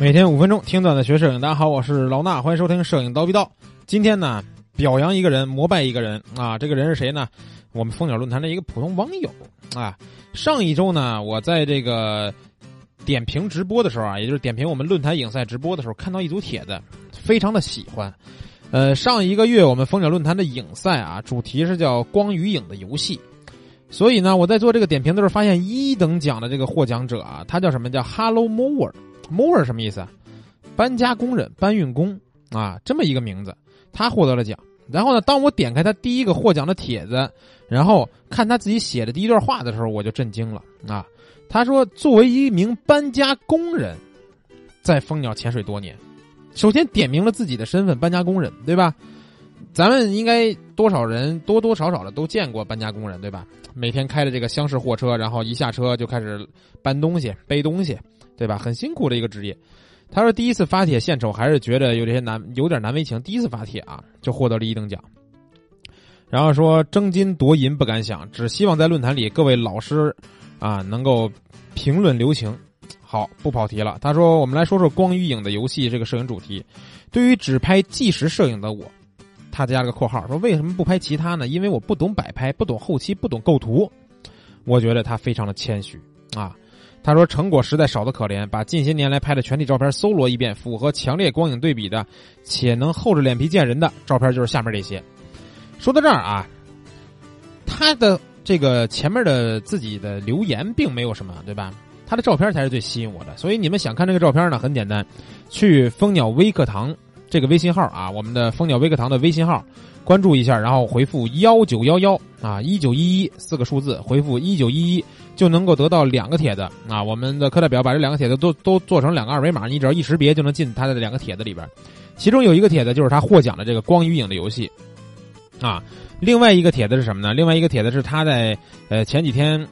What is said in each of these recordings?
每天五分钟听段子学摄影，大家好，我是老衲，欢迎收听《摄影刀逼刀》。今天呢，表扬一个人，膜拜一个人啊！这个人是谁呢？我们蜂鸟论坛的一个普通网友啊。上一周呢，我在这个点评直播的时候啊，也就是点评我们论坛影赛直播的时候，看到一组帖子，非常的喜欢。呃，上一个月我们蜂鸟论坛的影赛啊，主题是叫“光与影的游戏”。所以呢，我在做这个点评的时候，发现一等奖的这个获奖者啊，他叫什么？叫 Hello Moer Mower，Mower 什么意思？搬家工人、搬运工啊，这么一个名字，他获得了奖。然后呢，当我点开他第一个获奖的帖子，然后看他自己写的第一段话的时候，我就震惊了啊！他说，作为一名搬家工人，在蜂鸟潜水多年，首先点明了自己的身份——搬家工人，对吧？咱们应该多少人多多少少的都见过搬家工人，对吧？每天开着这个厢式货车，然后一下车就开始搬东西、背东西，对吧？很辛苦的一个职业。他说第一次发帖献丑，还是觉得有这些难，有点难为情。第一次发帖啊，就获得了一等奖。然后说争金夺银不敢想，只希望在论坛里各位老师啊能够评论留情。好，不跑题了。他说我们来说说光与影的游戏这个摄影主题。对于只拍纪实摄影的我。他加了个括号，说为什么不拍其他呢？因为我不懂摆拍，不懂后期，不懂构图。我觉得他非常的谦虚啊。他说成果实在少得可怜，把近些年来拍的全体照片搜罗一遍，符合强烈光影对比的，且能厚着脸皮见人的照片就是下面这些。说到这儿啊，他的这个前面的自己的留言并没有什么，对吧？他的照片才是最吸引我的。所以你们想看这个照片呢？很简单，去蜂鸟微课堂。这个微信号啊，我们的蜂鸟微课堂的微信号，关注一下，然后回复幺九幺幺啊一九一一四个数字，回复一九一一就能够得到两个帖子啊。我们的课代表把这两个帖子都都做成两个二维码，你只要一识别就能进他的两个帖子里边。其中有一个帖子就是他获奖的这个光与影的游戏啊，另外一个帖子是什么呢？另外一个帖子是他在呃前几天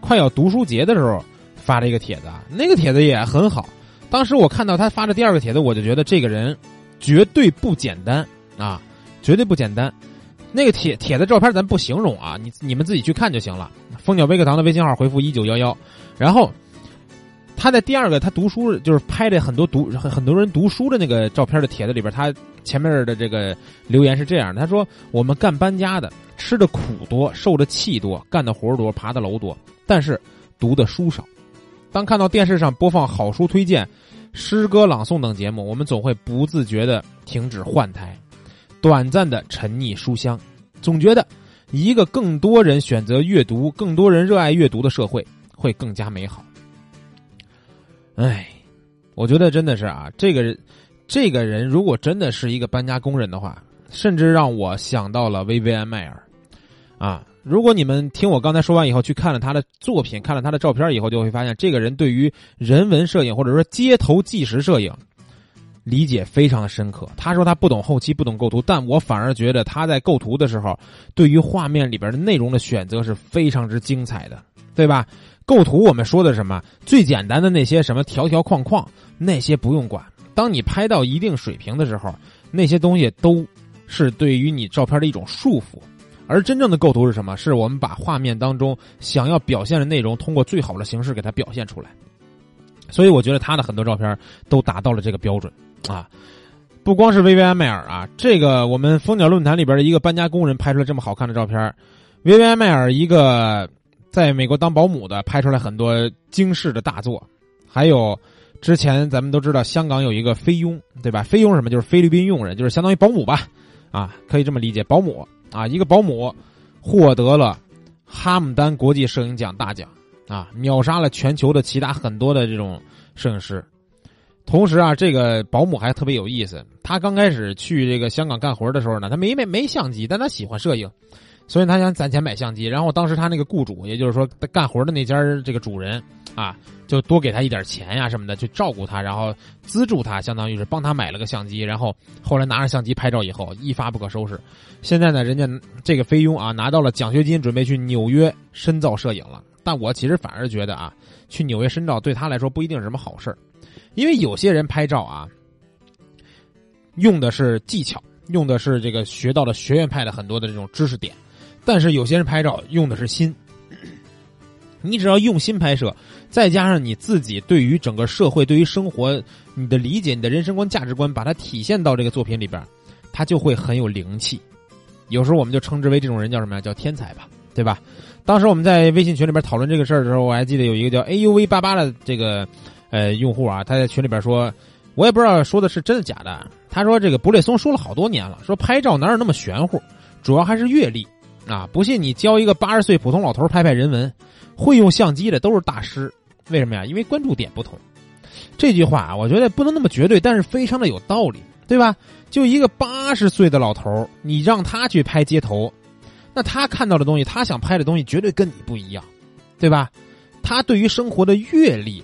快要读书节的时候发了一个帖子，啊，那个帖子也很好。当时我看到他发的第二个帖子，我就觉得这个人。绝对不简单啊！绝对不简单。那个帖帖的照片咱不形容啊，你你们自己去看就行了。蜂鸟微课堂的微信号回复一九幺幺，然后他在第二个他读书就是拍的很多读很很多人读书的那个照片的帖子里边，他前面的这个留言是这样的：他说我们干搬家的吃的苦多，受的气多，干的活多，爬的楼多，但是读的书少。当看到电视上播放好书推荐。诗歌朗诵等节目，我们总会不自觉的停止换台，短暂的沉溺书香，总觉得一个更多人选择阅读、更多人热爱阅读的社会会更加美好。哎，我觉得真的是啊，这个人，这个人如果真的是一个搬家工人的话，甚至让我想到了薇薇安·迈尔，啊。如果你们听我刚才说完以后，去看了他的作品，看了他的照片以后，就会发现这个人对于人文摄影或者说街头纪实摄影理解非常的深刻。他说他不懂后期，不懂构图，但我反而觉得他在构图的时候，对于画面里边的内容的选择是非常之精彩的，对吧？构图我们说的什么？最简单的那些什么条条框框，那些不用管。当你拍到一定水平的时候，那些东西都是对于你照片的一种束缚。而真正的构图是什么？是我们把画面当中想要表现的内容，通过最好的形式给它表现出来。所以我觉得他的很多照片都达到了这个标准啊！不光是薇薇安·迈尔啊，这个我们蜂鸟论坛里边的一个搬家工人拍出来这么好看的照片，薇薇安·迈尔一个在美国当保姆的拍出来很多惊世的大作，还有之前咱们都知道香港有一个菲佣，对吧？菲佣什么？就是菲律宾佣人，就是相当于保姆吧？啊，可以这么理解，保姆。啊，一个保姆获得了哈姆丹国际摄影奖大奖啊，秒杀了全球的其他很多的这种摄影师。同时啊，这个保姆还特别有意思。他刚开始去这个香港干活的时候呢，他没没没相机，但他喜欢摄影，所以他想攒钱买相机。然后当时他那个雇主，也就是说干活的那家这个主人啊。就多给他一点钱呀什么的，去照顾他，然后资助他，相当于是帮他买了个相机。然后后来拿着相机拍照以后，一发不可收拾。现在呢，人家这个菲佣啊拿到了奖学金，准备去纽约深造摄影了。但我其实反而觉得啊，去纽约深造对他来说不一定是什么好事因为有些人拍照啊，用的是技巧，用的是这个学到了学院派的很多的这种知识点，但是有些人拍照用的是心。你只要用心拍摄，再加上你自己对于整个社会、对于生活你的理解、你的人生观、价值观，把它体现到这个作品里边，它就会很有灵气。有时候我们就称之为这种人叫什么呀？叫天才吧，对吧？当时我们在微信群里边讨论这个事儿的时候，我还记得有一个叫 AUV 八八的这个呃用户啊，他在群里边说，我也不知道说的是真的假的。他说这个布列松说了好多年了，说拍照哪有那么玄乎，主要还是阅历啊！不信你教一个八十岁普通老头拍拍人文，会用相机的都是大师。为什么呀？因为关注点不同。这句话啊我觉得不能那么绝对，但是非常的有道理，对吧？就一个八十岁的老头你让他去拍街头，那他看到的东西，他想拍的东西，绝对跟你不一样，对吧？他对于生活的阅历，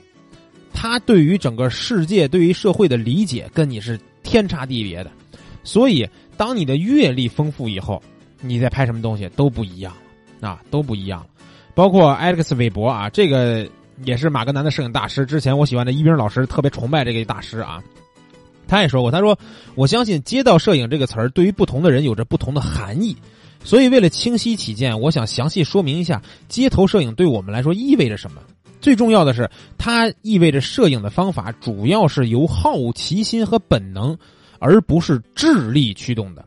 他对于整个世界、对于社会的理解，跟你是天差地别的。所以，当你的阅历丰富以后，你在拍什么东西都不一样啊，都不一样了。包括艾克斯韦伯啊，这个也是马格南的摄影大师。之前我喜欢的一冰老师特别崇拜这个大师啊。他也说过，他说：“我相信‘街道摄影’这个词儿对于不同的人有着不同的含义，所以为了清晰起见，我想详细说明一下街头摄影对我们来说意味着什么。最重要的是，它意味着摄影的方法主要是由好奇心和本能，而不是智力驱动的。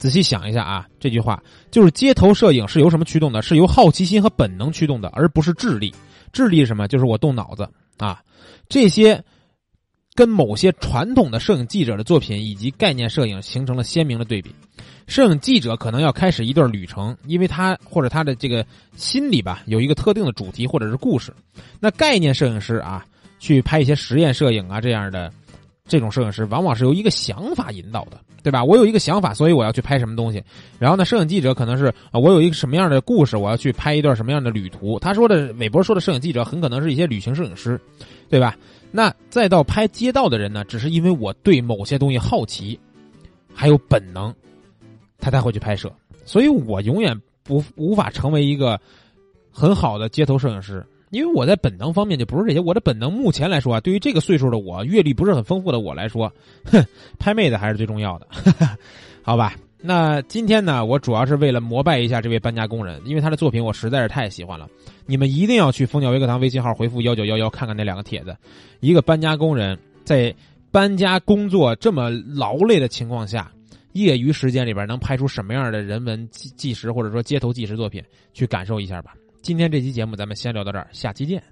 仔细想一下啊，这句话就是街头摄影是由什么驱动的？是由好奇心和本能驱动的，而不是智力。智力是什么？就是我动脑子啊，这些。”跟某些传统的摄影记者的作品以及概念摄影形成了鲜明的对比。摄影记者可能要开始一段旅程，因为他或者他的这个心里吧有一个特定的主题或者是故事。那概念摄影师啊，去拍一些实验摄影啊这样的这种摄影师，往往是由一个想法引导的，对吧？我有一个想法，所以我要去拍什么东西。然后呢，摄影记者可能是啊，我有一个什么样的故事，我要去拍一段什么样的旅途。他说的韦伯说的摄影记者很可能是一些旅行摄影师，对吧？那再到拍街道的人呢，只是因为我对某些东西好奇，还有本能，他才会去拍摄。所以我永远不无法成为一个很好的街头摄影师，因为我在本能方面就不是这些。我的本能目前来说啊，对于这个岁数的我，阅历不是很丰富的我来说，哼，拍妹子还是最重要的，好吧？那今天呢，我主要是为了膜拜一下这位搬家工人，因为他的作品我实在是太喜欢了。你们一定要去蜂鸟微课堂微信号回复幺九幺幺看看那两个帖子。一个搬家工人在搬家工作这么劳累的情况下，业余时间里边能拍出什么样的人文纪纪实或者说街头纪实作品，去感受一下吧。今天这期节目咱们先聊到这儿，下期见。